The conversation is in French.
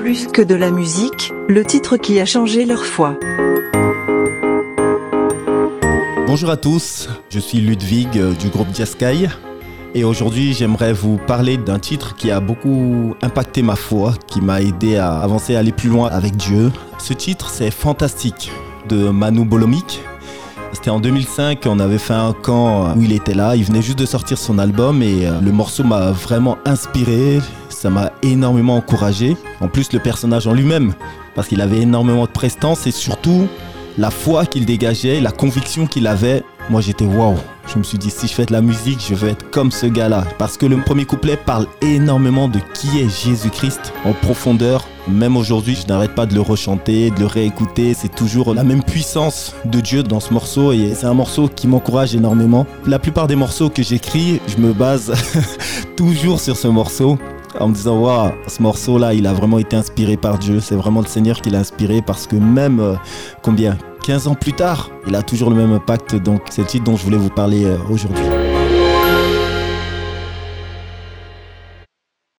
Plus que de la musique, le titre qui a changé leur foi. Bonjour à tous, je suis Ludwig euh, du groupe Sky et aujourd'hui j'aimerais vous parler d'un titre qui a beaucoup impacté ma foi, qui m'a aidé à avancer, à aller plus loin avec Dieu. Ce titre c'est Fantastique de Manu Bolomik. C'était en 2005, on avait fait un camp où il était là, il venait juste de sortir son album et euh, le morceau m'a vraiment inspiré, ça m'a énormément encouragé. En plus le personnage en lui-même, parce qu'il avait énormément de prestance et surtout la foi qu'il dégageait, la conviction qu'il avait. Moi j'étais waouh, je me suis dit si je fais de la musique, je veux être comme ce gars-là. Parce que le premier couplet parle énormément de qui est Jésus-Christ en profondeur, même aujourd'hui, je n'arrête pas de le rechanter, de le réécouter. C'est toujours la même puissance de Dieu dans ce morceau et c'est un morceau qui m'encourage énormément. La plupart des morceaux que j'écris, je me base toujours sur ce morceau en me disant waouh ce morceau là il a vraiment été inspiré par Dieu. C'est vraiment le Seigneur qui l'a inspiré parce que même euh, combien 15 ans plus tard il a toujours le même impact. Donc c'est le titre dont je voulais vous parler euh, aujourd'hui